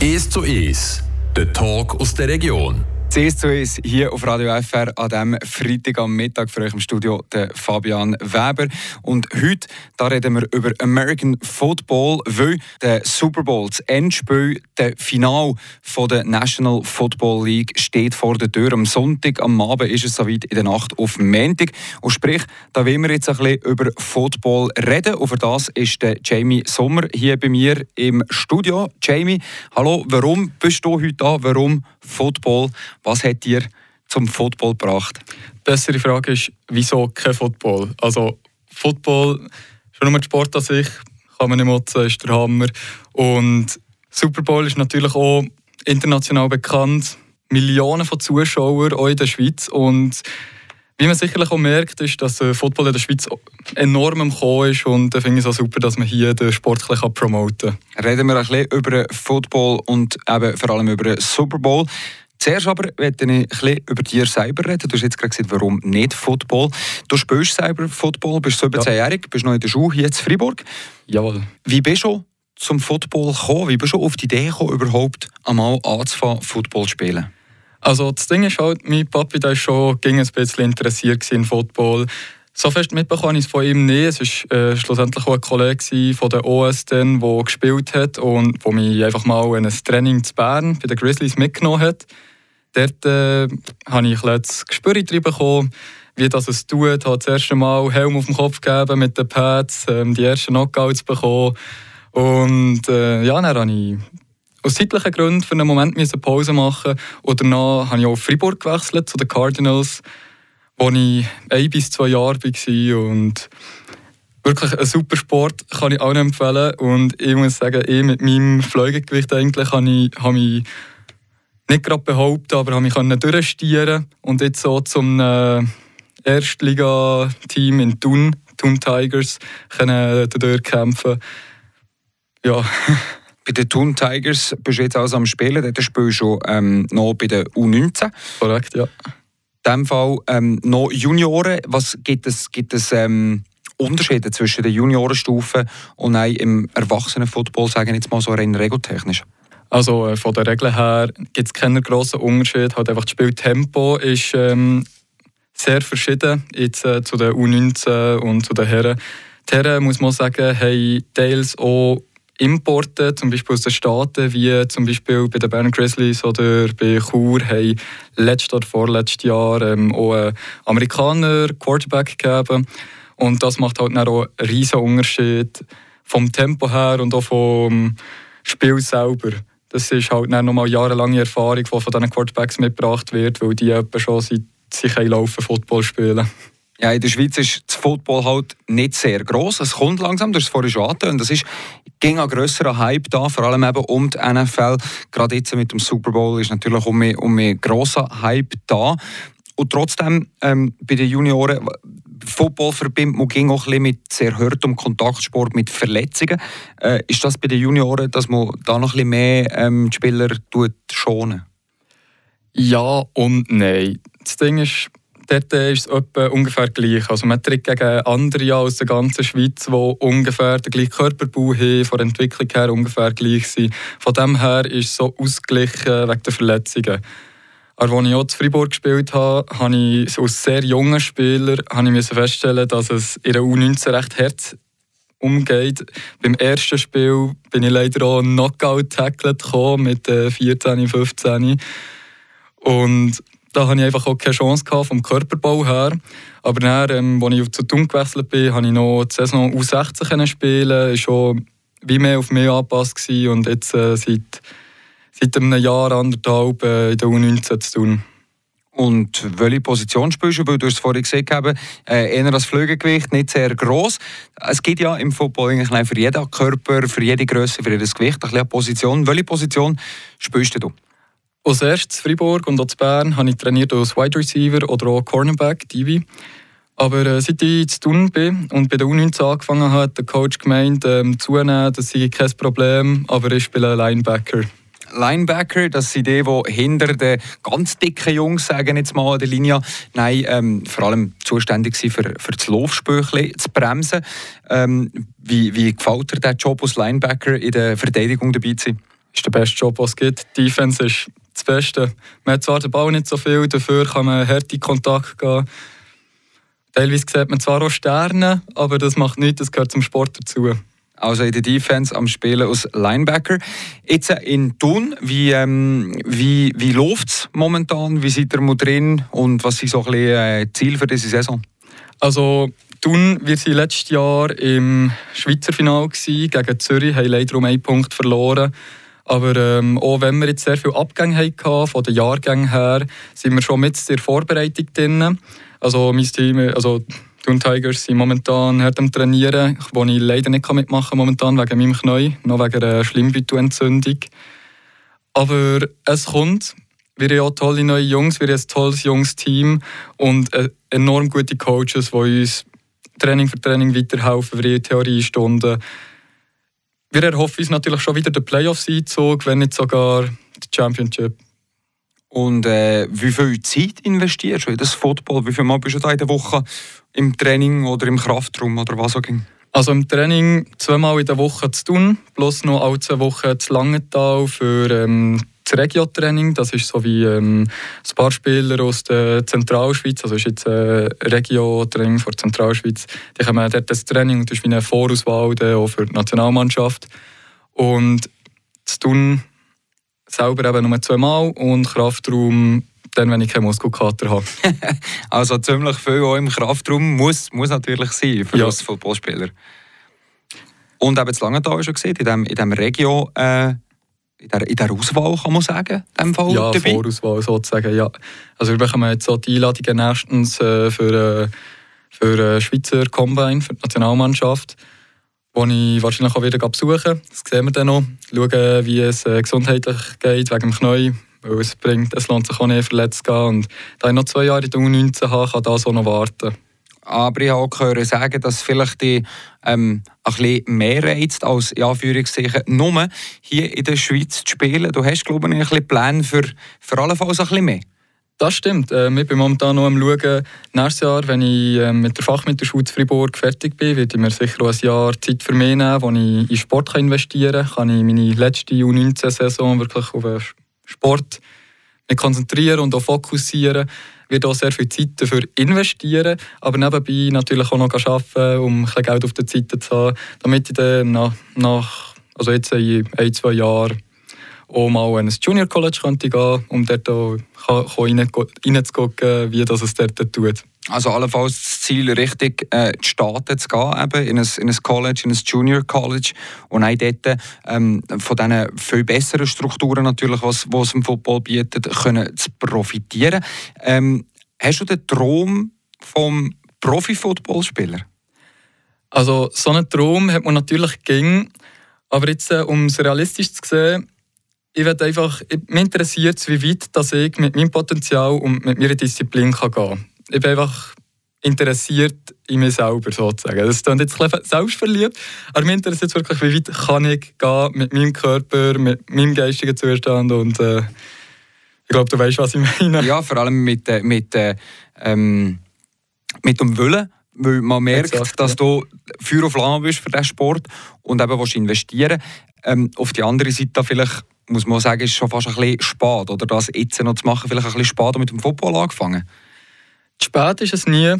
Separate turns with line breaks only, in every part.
1 zu 1, der Talk aus der Region.
CS zu uns hier auf Radio FR an diesem Freitag am Mittag für euch im Studio der Fabian Weber. Und heute da reden wir über American Football, weil der Super Bowl, das Endspiel, der Final von der National Football League steht vor der Tür. Am Sonntag, am Abend ist es soweit in der Nacht auf Montag. Und sprich, da wollen wir jetzt ein bisschen über Football reden. Und für das ist der Jamie Sommer hier bei mir im Studio. Jamie, hallo, warum bist du heute da? Warum Football? Was hat dir zum Football gebracht?
Die bessere Frage ist, wieso kein Football? Also Football, schon nur der Sport an sich, kann man nicht motzen, ist der Hammer. Und Super Bowl ist natürlich auch international bekannt. Millionen von Zuschauern, auch in der Schweiz. Und wie man sicherlich auch merkt, ist, dass der Football in der Schweiz enorm am Kommen ist und da finde ich es auch super, dass man hier den Sport ein promoten
kann. Reden wir ein bisschen über Football und eben vor allem über Super Bowl. Zuerst aber möchte ich ein bisschen über dich selber reden. Du hast jetzt gerade gesagt, warum nicht Football. Du spielst selber Football, bist 17-jährig, ja. bist noch in der Schule hier in Freiburg.
Jawohl.
Wie bist du zum Football gekommen? Wie bist du auf die Idee gekommen, überhaupt einmal anzufangen, Football zu spielen?
Also das Ding ist halt, mein Papi war schon ging ein bisschen interessiert in Football. So fest mitbekommen ich es von ihm nicht. Es war äh, schlussendlich auch ein Kollege von der OS, der gespielt hat und der mich einfach mal in ein Training zu Bern bei den Grizzlies mitgenommen hat. Dort äh, habe ich das Gespür bekommen, wie das es tut. Ich habe das erste Mal Helm auf dem Kopf gegeben mit den Pads, ähm, die ersten Knockouts bekommen. Und äh, ja, dann habe ich aus zeitlichen Gründen für einen Moment eine Pause machen und danach habe ich auf Freiburg gewechselt zu den Cardinals wo ich ein bis zwei Jahre war. Und wirklich ein super Sport, kann ich allen empfehlen. Und ich muss sagen, ich mit meinem Fleugegewicht eigentlich habe ich, habe mich nicht gerade behauptet, aber habe mich durchstieren und jetzt so zum äh, Erstliga-Team in Thun, Thun Tigers, können kämpfen. Ja.
Bei den Thun Tigers bist du jetzt also am Spielen, dort spielst du schon ähm, noch bei der U19.
Korrekt, ja
dem Fall ähm, noch Junioren. Was gibt es, gibt es ähm, Unterschiede zwischen der Juniorenstufe und im Erwachsenenfootball, sagen jetzt mal so rein regeltechnisch?
Also äh, von der Regel her gibt es keinen grossen Unterschied. Halt einfach das Spieltempo ist ähm, sehr verschieden jetzt, äh, zu den U19 und zu den Herren. Die Herren, muss man sagen, haben teils auch Importe, zum Beispiel aus den Staaten, wie zum Beispiel bei den Bern Grizzlies oder bei Chur, haben letztes oder vorletztes Jahr ähm, auch einen Amerikaner Quarterback gegeben. Und das macht halt auch einen riesen Unterschied vom Tempo her und auch vom Spiel selber. Das ist halt nochmal jahrelange Erfahrung, die von diesen Quarterbacks mitgebracht wird, weil die schon seit sie laufen Football spielen.
Ja, in der Schweiz ist das Football halt nicht sehr groß. Es kommt langsam, hast es vorhin schon angetönt. Es ist ging ein grösserer Hype da, vor allem eben um die NFL. Gerade jetzt mit dem Super Bowl ist natürlich um ein, um ein grosser Hype da. Und trotzdem, ähm, bei den Junioren, Football verbindet man ging auch ein bisschen mit sehr hartem Kontaktsport, mit Verletzungen. Äh, ist das bei den Junioren, dass man da noch ein bisschen mehr ähm, die Spieler tut schonen?
Ja und nein. Das Ding ist, dort ist es ungefähr gleich. Also man tritt gegen andere aus der ganzen Schweiz, die ungefähr den gleichen Körperbau haben, von der Entwicklung her ungefähr gleich sind. Von dem her ist es so ausgeglichen wegen der Verletzungen. Aber als ich auch in Freiburg gespielt habe, habe ich als sehr junger Spieler habe ich feststellen, dass es in der U19 recht hart umgeht. Beim ersten Spiel bin ich leider auch Knockout-Tackled mit 14, äh, 15. Und da hatte ich einfach auch keine Chance vom Körperbau her. Aber dann, ähm, als ich zu Thun gewechselt bin, konnte ich noch die Saison U16 spielen. Das war schon mehr auf mich angepasst. Und jetzt äh, seit, seit einem Jahr, anderthalb äh, in der U19 zu tun.
Und welche Position spielst du? Weil du es vorhin gesehen hast, äh, eher das Flügelgewicht, nicht sehr gross. Es gibt ja im Football eigentlich für jeden Körper, für jede Größe, für jedes Gewicht eine Position. Welche Position spielst du?
Als erstes Freiburg und auch in Bern habe ich trainiert als Wide Receiver oder auch Cornerback, Divi. Aber äh, seit ich zu tun bin und bei der U19 angefangen habe, hat der Coach gemeint, ähm, zunehmen, das sei kein Problem, aber ich spiele Linebacker.
Linebacker, das sind die, die hinter den ganz dicken Jungs, sagen jetzt mal an der Linie, nein, ähm, vor allem zuständig sind für, für das Laufspöchli zu bremsen. Ähm, wie, wie gefällt dir der Job als Linebacker in der Verteidigung dabei zu sein?
ist der beste Job, den es gibt. Defense ist das Beste. Man hat zwar den Ball nicht so viel, dafür kann man harte Kontakt gehen. Teilweise sieht man zwar auch Sterne, aber das macht nichts, das gehört zum Sport dazu.
Also in der Defense am Spielen als Linebacker. Jetzt in Thun, wie, ähm, wie, wie läuft es momentan? Wie seid ihr drin und was sind so ein bisschen äh, Ziele für diese Saison?
Also Thun, wir waren letztes Jahr im Schweizer Final gegen Zürich, haben leider um einen Punkt verloren. Aber ähm, auch wenn wir jetzt sehr viele Abgänge hatten, von den Jahrgängen her, sind wir schon mit der Vorbereitung drin. Also mein Team, also Thun Tigers sind momentan hart am Trainieren, wo ich leider nicht mitmachen kann momentan wegen meinem Knie, noch wegen einer Schlimmbeutelentzündung. Aber es kommt. Wir haben auch tolle neue Jungs, wir haben ein tolles junges Team und äh, enorm gute Coaches, die uns Training für Training weiterhelfen, wir haben Theoriestunden. Wir erhoffen uns natürlich schon wieder den Playoffs-Einzug, wenn nicht sogar die Championship.
Und äh, wie viel Zeit investierst du in das Football? Wie viel Mal bist du da in der Woche im Training oder im Kraftraum oder was auch immer?
Also im Training zweimal in der Woche zu tun, plus noch alle zwei Wochen zu Langenthal für ähm, das Regio-Training. Das ist so wie ähm, ein paar Spieler aus der Zentralschweiz, also ist jetzt ein Regio-Training für die Zentralschweiz. Die kommen dort das Training und das ist wie eine Vorauswahl auch für die Nationalmannschaft. Und zu tun selber eben nur zweimal und Kraftraum dann, wenn ich keinen Muskelkater habe.
also ziemlich viel auch im Kraftraum muss, muss natürlich sein für ja. als Fußballspieler. Und eben das Langenthal schon gesehen, in diesem in dem Regio, äh, in, der, in der Auswahl kann man sagen, in dem Fall
Ja, dabei. Vorauswahl sozusagen, ja. Also wir bekommen jetzt auch die Einladungen nächstens äh, für, äh, für äh, Schweizer Combine, für die Nationalmannschaft wo ich wahrscheinlich auch wieder besuchen Das sehen wir dann noch. Schauen, wie es äh, gesundheitlich geht, wegen dem Knie. Weil es, bringt, es lohnt sich auch nicht, verletzt zu gehen. Und da ich noch zwei Jahre in der U19 habe, kann das auch noch warten.
Aber ich habe auch gehört sagen, dass vielleicht die ähm, ein bisschen mehr reizt, als in Anführungszeichen nur hier in der Schweiz zu spielen. Du hast, glaube ich, ein bisschen Pläne für, für allenfalls ein bisschen mehr.
Das stimmt. Äh, ich bin momentan noch am Schauen, nächstes Jahr, wenn ich äh, mit der Fachmittelschule Fribourg fertig bin, werde ich mir sicher auch ein Jahr Zeit für mich nehmen, wo ich in Sport investieren kann. Kann ich meine letzte U19-Saison wirklich auf Sport konzentrieren und auch fokussieren. Werde auch sehr viel Zeit dafür investieren, aber nebenbei natürlich auch noch arbeiten, um ein bisschen Geld auf der Seite zu haben, damit ich dann nach, nach also jetzt in ein, zwei Jahren auch mal in ein Junior College könnte gehen, um dort auch reinzugucken, wie das es dort tut.
Also allenfalls das Ziel, richtig äh, die Staaten zu gehen, eben in, ein, in ein College, in ein Junior College und auch dort ähm, von diesen viel besseren Strukturen natürlich, was, was im Football bietet, können zu profitieren. Ähm, hast du den Traum vom Profi-Footballspieler?
Also so einen Traum hat man natürlich ging, aber jetzt, äh, um es realistisch zu sehen, ich werde einfach, mich interessiert wie weit dass ich mit meinem Potenzial und mit meiner Disziplin kann gehen kann. Ich bin einfach interessiert in mir selber sozusagen. Das klingt jetzt ein selbstverliebt, aber mich interessiert wirklich, wie weit kann ich gehen mit meinem Körper, mit meinem geistigen Zustand und äh, ich glaube, du weißt, was ich meine.
Ja, vor allem mit, äh, mit, äh, ähm, mit dem Willen weil man merkt, Exakt, dass ja. du Feuer auf Flamme bist für diesen Sport und eben willst investieren. Ähm, auf die andere Seite vielleicht muss man sagen, ist schon fast ein bisschen spät. Oder das jetzt noch zu machen, vielleicht ein bisschen spät mit dem Football angefangen?
Spät ist es nie,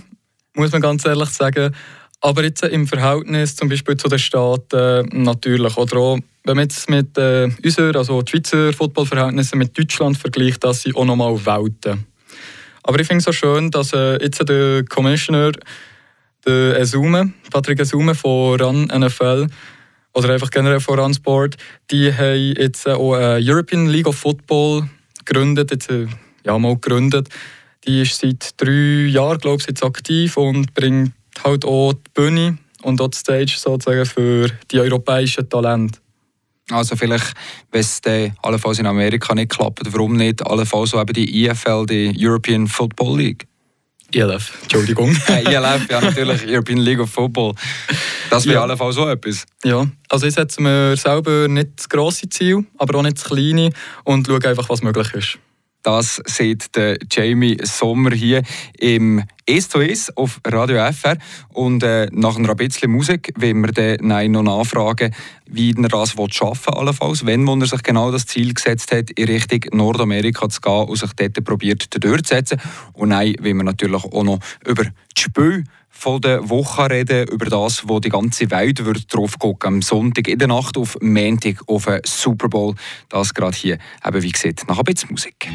muss man ganz ehrlich sagen. Aber jetzt im Verhältnis zum Beispiel zu den Staaten natürlich. Oder auch, wenn man jetzt mit äh, unseren, also die Schweizer Footballverhältnissen mit Deutschland vergleicht, dass sie auch nochmal Welten. Aber ich finde es so schön, dass äh, jetzt der Commissioner, der Esume, Patrick Esume von RAN NFL, oder einfach generell von Runsport, die haben jetzt auch eine European League of Football gegründet, jetzt, äh, ja, mal gegründet. Die ist seit drei Jahren, glaube ich, jetzt aktiv und bringt halt auch die Bühne und auch die Stage sozusagen für die europäischen Talente.
Also vielleicht, wenn es allenfalls in Amerika nicht klappt, warum nicht allenfalls so eben die EFL, die European Football League?
ELF, Entschuldigung.
ELF, ja natürlich, European League of Football. Das wäre ja. allenfalls so etwas.
Ja, also ich setze mir selber nicht das grosse Ziel, aber auch nicht das kleine und schaue einfach, was möglich ist.
Das sieht der Jamie Sommer hier im «Es zu Es» auf Radio FR. Und äh, nach ein bisschen Musik wollen wir dann noch nachfragen, wie er das schaffen allenfalls, wenn er sich genau das Ziel gesetzt hat, in Richtung Nordamerika zu gehen und sich dort probiert durchzusetzen. Und nein, wollen wir natürlich auch noch über die Spiel von der Woche reden, über das, wo die ganze Welt wird drauf gucken am Sonntag in der Nacht auf Montag auf den Super Bowl. Das gerade hier, eben wie gesagt, nach ein bisschen Musik.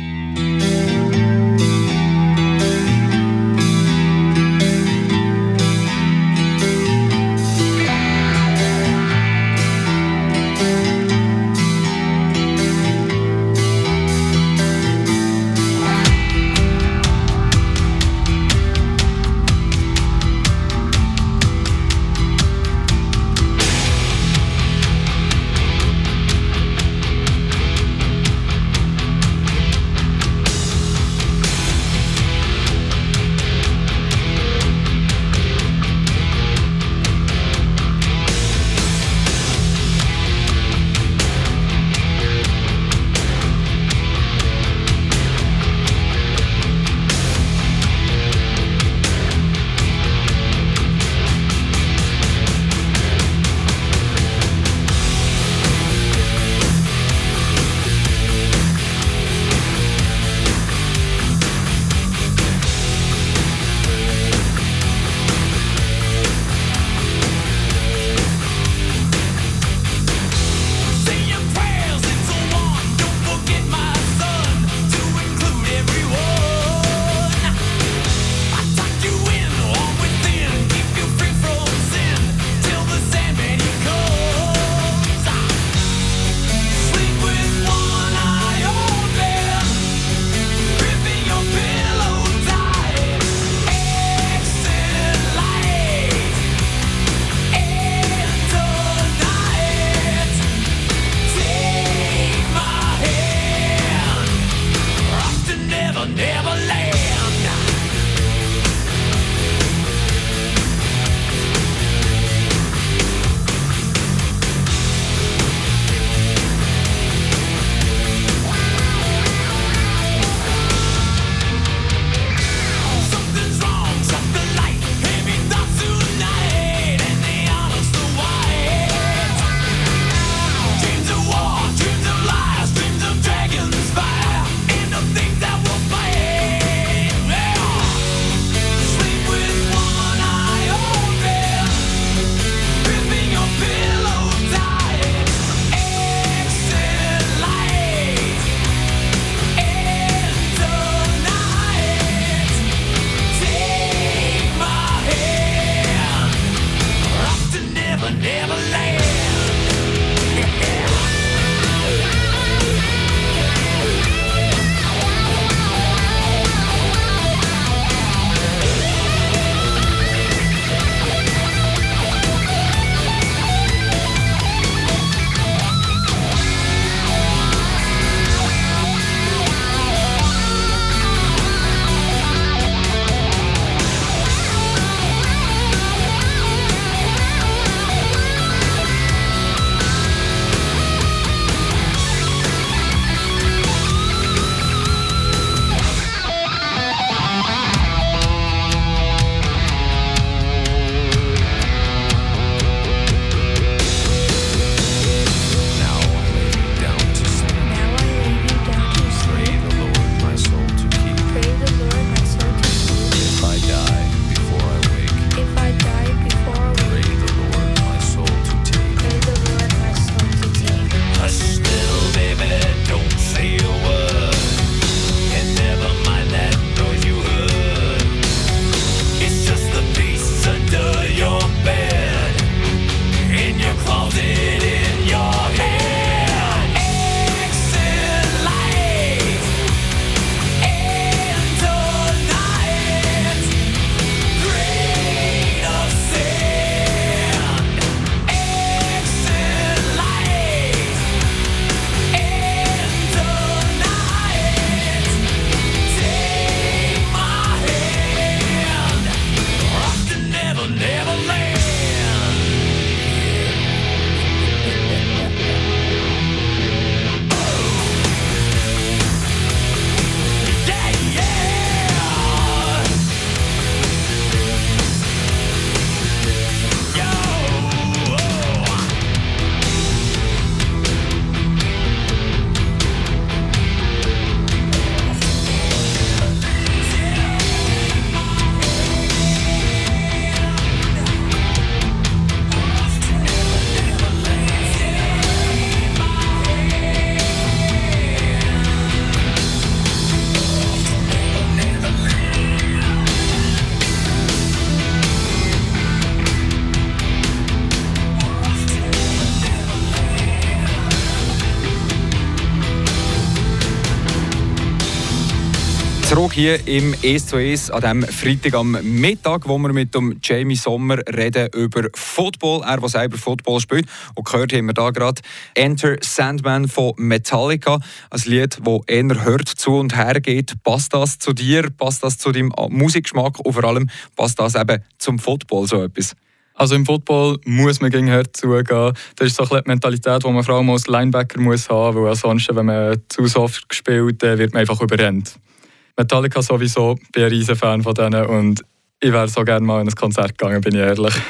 Hier im «Es zu Es» an diesem Freitag am Mittag, wo wir mit dem Jamie Sommer reden über Football. Er, der selber Football spielt. Und gehört haben wir da gerade «Enter Sandman» von Metallica. Ein Lied, das eher hört zu und her geht. Passt das zu dir? Passt das zu deinem Musikgeschmack? Und vor allem passt das eben zum Football so etwas?
Also im Football muss man gegen Herd zugehen. Das ist so ein die Mentalität, die man vor allem als Linebacker muss haben muss, weil ansonsten, wenn man zu soft gespielt wird man einfach überrennt. Metallica sowieso, bin ein riesen Fan von denen und ich wäre so gerne mal in ein Konzert gegangen, bin ich ehrlich.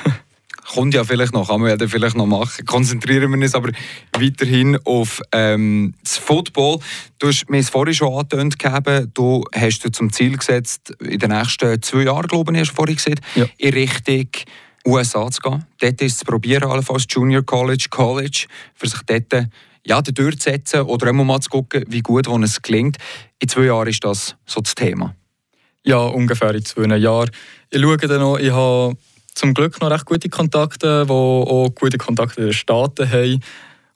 Kommt ja vielleicht noch, kann man ja vielleicht noch machen. Konzentrieren wir uns aber weiterhin auf ähm, das Football. Du hast mir es vorhin schon angetönt gegeben, du hast dir zum Ziel gesetzt, in den nächsten zwei Jahren, glaube ich, hast du vorhin gesagt, ja. in Richtung USA zu gehen. Dort ist es zu probieren, allenfalls Junior College, College, für sich dort ja, durchzusetzen oder immer mal zu gucken, wie gut wo es gelingt. In zwei Jahren ist das so das Thema.
Ja, ungefähr in zwei Jahren. Ich schaue dann noch, ich habe zum Glück noch recht gute Kontakte, die auch gute Kontakte in den Staaten haben,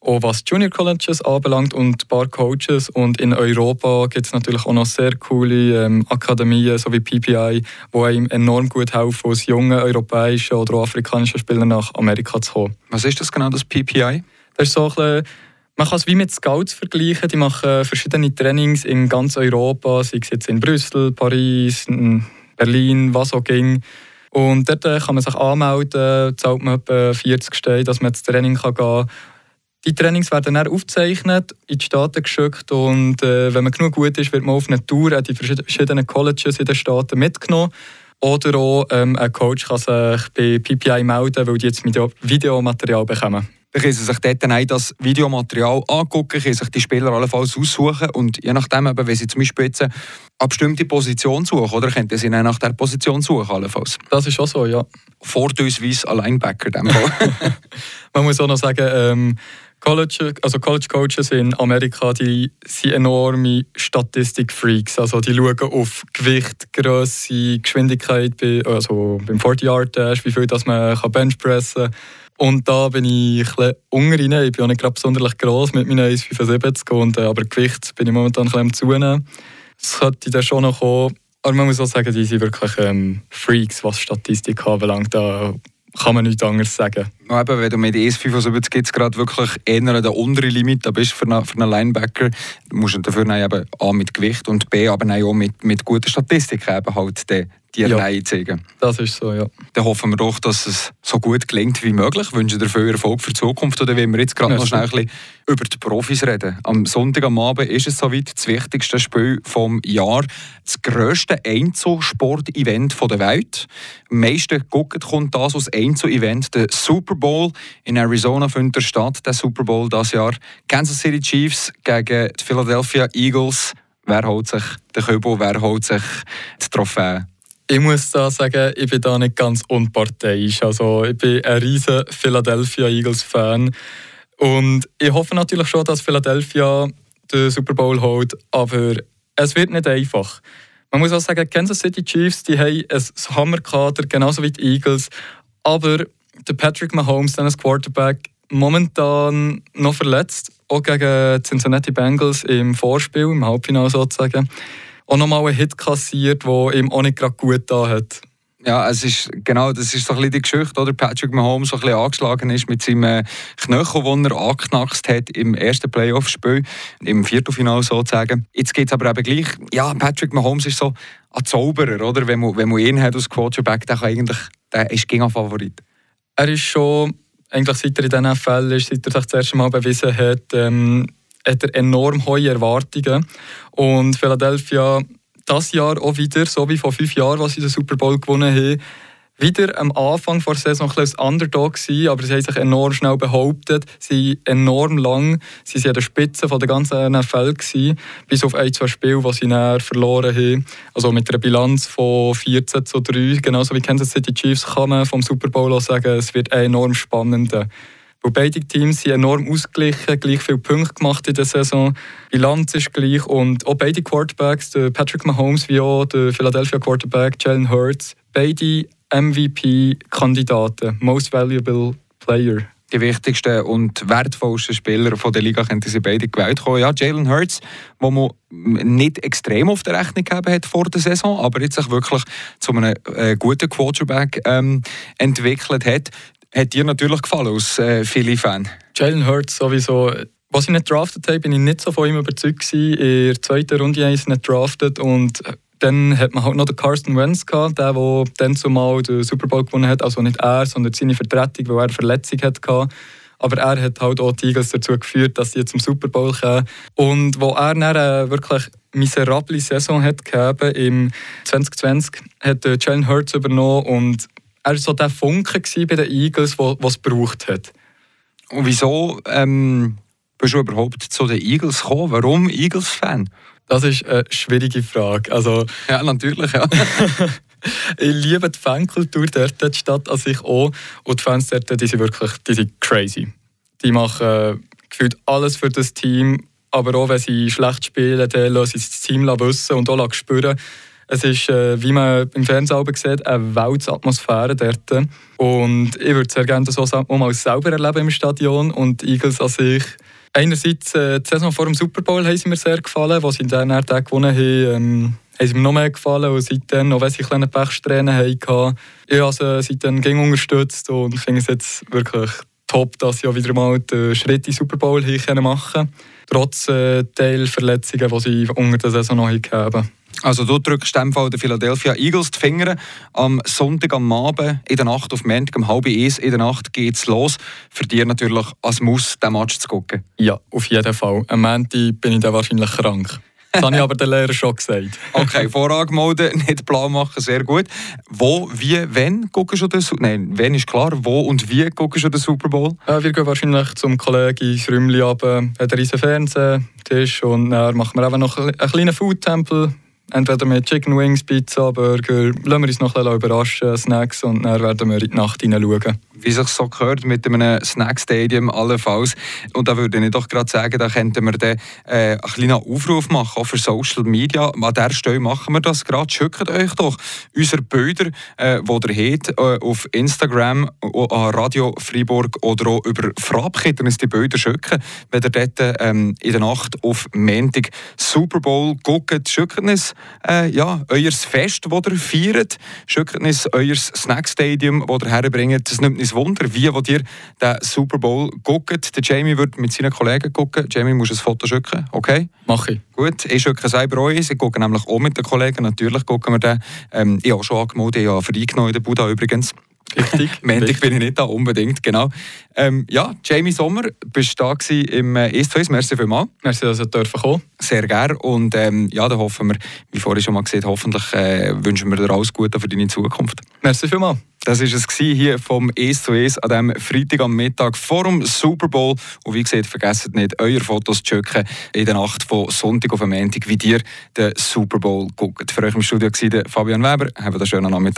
auch was Junior Colleges anbelangt und ein paar Coaches. Und in Europa gibt es natürlich auch noch sehr coole ähm, Akademien, so wie PPI, die einem enorm gut helfen, aus jungen europäischen oder afrikanischen Spielern nach Amerika zu kommen.
Was ist das genau, das PPI?
Das ist so ein bisschen man kann es wie mit Scouts vergleichen. Die machen verschiedene Trainings in ganz Europa, sei es jetzt in Brüssel, Paris, Berlin, was auch ging. Und dort äh, kann man sich anmelden, zahlt man etwa 40 Steine, dass man ins Training kann gehen kann. Die Trainings werden dann aufgezeichnet, in die Staaten geschickt und äh, wenn man genug gut ist, wird man auf eine Tour an die verschiedenen Colleges in den Staaten mitgenommen. Oder auch ähm, ein Coach kann sich bei PPI melden, weil die jetzt Videomaterial bekommen.
Dann können sie sich dort dann das Videomaterial angucken, können sich die Spieler allenfalls aussuchen und je nachdem, eben, wenn sie zum Beispiel jetzt eine bestimmte Position suchen, oder könnten sie dann nach der Position suchen allenfalls.
Das ist auch so, ja.
Vorteilsweise ein Linebacker
Man muss auch noch sagen, ähm, College, also College Coaches in Amerika, die sind enorme Statistikfreaks. Also die schauen auf Gewicht, Größe, Geschwindigkeit, also beim 40-Yard-Dash, wie viel das man kann benchpressen kann. Und da bin ich ein unten rein. Ich bin auch nicht gerade besonders gross mit meinen 1,75 und äh, aber Gewicht bin ich momentan ein bisschen am Zunehmen. Es könnte dann schon noch kommen. Aber man muss auch sagen, die sind wirklich ähm, Freaks, was Statistik anbelangt. Da kann man nichts anderes sagen.
Ja, eben, wenn du mit ES75 gibt es gerade wirklich eher der unteren Limit bist für einen, für einen Linebacker, musst du dafür eben A mit Gewicht und B aber auch mit, mit guter Statistik eben halt den die ja, Reihe zeigen.
Das ist so, ja.
Dann hoffen wir doch, dass es so gut gelingt wie möglich. Ich wünsche dir viel Erfolg für die Zukunft. Oder wenn wir jetzt gerade noch schnell ein bisschen über die Profis reden. Am Sonntag am Abend ist es soweit das wichtigste Spiel vom Jahr. Das grösste Einzelsport-Event der Welt. Am meisten guckt kommt das aus Einzel-Event, der Super Bowl. In Arizona findet statt, der Super Bowl das Jahr. Kansas City Chiefs gegen die Philadelphia Eagles. Wer holt sich den Köbel, wer holt sich die Trophäe?
Ich muss da sagen, ich bin da nicht ganz unparteiisch. Also ich bin ein riesen Philadelphia Eagles Fan und ich hoffe natürlich schon, dass Philadelphia den Super Bowl holt, aber es wird nicht einfach. Man muss auch sagen, Kansas City Chiefs, die haben ein Hammerkader, genauso wie die Eagles, aber der Patrick Mahomes, dann als Quarterback, momentan noch verletzt, auch gegen die Cincinnati Bengals im Vorspiel, im Halbfinale sozusagen auch nochmal einen Hit kassiert, der ihm auch nicht gerade gut da hat.
Ja, es ist, genau, das ist so ein bisschen die Geschichte, oder? Patrick Mahomes so ein bisschen angeschlagen ist mit seinem äh, Knöchel, den er angeknackst hat im ersten Playoff-Spiel, im Viertelfinale sozusagen. Jetzt geht es aber eben gleich, ja, Patrick Mahomes ist so ein Zauberer, oder? Wenn man, wenn man ihn hat als Quarterback, der, kann eigentlich, der ist gegen Favorit.
Er ist schon, eigentlich seit er in diesen Fällen ist, seit er sich das erste Mal bewiesen hat, ähm, hat er enorm hohe Erwartungen. Und Philadelphia das Jahr auch wieder, so wie vor fünf Jahren, als sie den Super Bowl gewonnen haben, wieder am Anfang der Saison ein bisschen Underdog gewesen, aber sie haben sich enorm schnell behauptet. Sie waren enorm lang. Sie waren an der Spitze der ganzen NFL gewesen, bis auf ein, zwei Spiele, die sie näher verloren haben. Also mit einer Bilanz von 14 zu 3, genauso wie Kansas City Chiefs, kann man vom Super Bowl auch sagen, es wird enorm spannend. Weil beide Teams sind enorm ausgeglichen, gleich viele Punkte gemacht in der Saison. Die Bilanz ist gleich und auch beide Quarterbacks, der Patrick Mahomes wie auch der Philadelphia Quarterback Jalen Hurts, beide MVP-Kandidaten, Most Valuable Player
die wichtigsten und wertvollsten Spieler von der Liga könnten sie beide gewählt kommen. Ja, Jalen Hurts, wo man nicht extrem auf der Rechnung gegeben hat vor der Saison, aber jetzt sich wirklich zu einem äh, guten Quarterback ähm, entwickelt hat, hat dir natürlich gefallen als äh, Philly-Fan.
Jalen Hurts sowieso was ich nicht draftet habe, bin ich nicht so von ihm überzeugt gewesen. In der zweiten Runde habe ich nicht draftet und dann hat man halt noch den Carsten Wentz gehabt, der, der dann zumal den Super Bowl gewonnen hat. Also nicht er, sondern seine Vertretung, weil er eine Verletzung hatte. Aber er hat halt auch die Eagles dazu geführt, dass sie zum Super Bowl kamen. Und wo er dann wirklich miserable Saison hat im 2020 hat Jalen Hurts übernommen und er war so der Funke bei den Eagles, der es gebraucht hat.
Und wieso ähm, bist du überhaupt zu den Eagles gekommen? Warum Eagles-Fan?
Das ist eine schwierige Frage. Also,
ja, natürlich, ja.
ich liebe die Fankultur dort, die Stadt an sich auch. Und die Fans dort, die sind wirklich die sind crazy. Die machen äh, gefühlt alles für das Team, aber auch wenn sie schlecht spielen, dann lassen sie das Team wissen und auch spüren. Es ist, äh, wie man im Fernsehen sieht, eine Weltatmosphäre dort. Und ich würde sehr gerne das auch mal selber erleben im Stadion. Und Eagles an sich Einerseits äh, die Saison vor dem Super Bowl haben sie mir sehr gefallen, als sie dann den gewonnen haben. Ähm, haben sie mir noch mehr gefallen und seitdem, auch wenn sie kleine Pechsträhnen hatten, ich habe sie seitdem ging unterstützt und finde es jetzt wirklich top, dass sie auch wieder mal den Schritt in den Super Bowl machen können, trotz äh, Teilverletzungen, die sie unter der Saison noch hatten.
Also du drückst in dem Fall den Philadelphia Eagles die Finger. Am Sonntag am Abend, in der Nacht auf Montag um halb eins in der Nacht geht es los. Für dich natürlich als Muss, den Match zu gucken.
Ja, auf jeden Fall. Am Montag bin ich dann wahrscheinlich krank. Das habe ich aber der Lehrer schon gesagt.
Okay, vorangemeldet, nicht Plan machen, sehr gut. Wo, wie, wenn guckst du den Super Nein, wenn ist klar, wo und wie guckst du den Super Bowl?
Ja, wir gehen wahrscheinlich zum Kollegen ins Räumchen runter, hat einen riesen Fernsehtisch und dann machen wir einfach noch einen kleinen Food-Tempel entweder mit Chicken Wings, Pizza, Burger. Lassen wir uns noch ein überraschen, Snacks, und dann werden wir in die Nacht hineinschauen.
Wie sich so gehört, mit einem Snack-Stadium allenfalls. Und da würde ich doch gerade sagen, da könnten wir dann äh, einen kleinen Aufruf machen, auch für Social Media. An dieser Stelle machen wir das gerade. Schickt euch doch unsere Bilder, äh, die ihr habt, äh, auf Instagram, an Radio Freiburg oder auch über Frabkit, uns die Bilder schicken. Wenn ihr dort ähm, in der Nacht auf Montag Super Bowl guckt, schickt uns äh, ja, euer Fest, das ihr feiert. Schickt uns euer Snackstadium, das ihr herbringt. Das nimmt uns Wunder, wie wo ihr den Super Bowl guckt. Der Jamie wird mit seinen Kollegen gucken. Jamie, muss ein Foto schicken, okay?
Mach ich.
Gut, ich schicke selber eins. Ich gucke nämlich auch mit den Kollegen. Natürlich gucken wir den. Ähm, ich habe auch schon angemeldet, ich habe freigenommen in der Buda übrigens.
Richtig.
Montag bin ich nicht da, unbedingt, genau. Ähm, ja, Jamie Sommer, bist du da im äh, East Face. Merci vielmals.
Merci, dass ihr dürfen kommen.
Sehr gerne. Und ähm, ja, da hoffen wir, wie vorhin schon mal gesagt, hoffentlich äh, wünschen wir dir alles Gute für deine Zukunft.
Merci vielmals.
Das war es hier vom «Es zu Es» an diesem Freitag am Mittag vor dem Super Bowl. Und wie gesagt, vergesst nicht, eure Fotos zu checken in der Nacht von Sonntag auf Montag, wie ihr den Super Bowl guckt. Für euch im Studio war Fabian Weber. Habt einen schönen Nachmittag.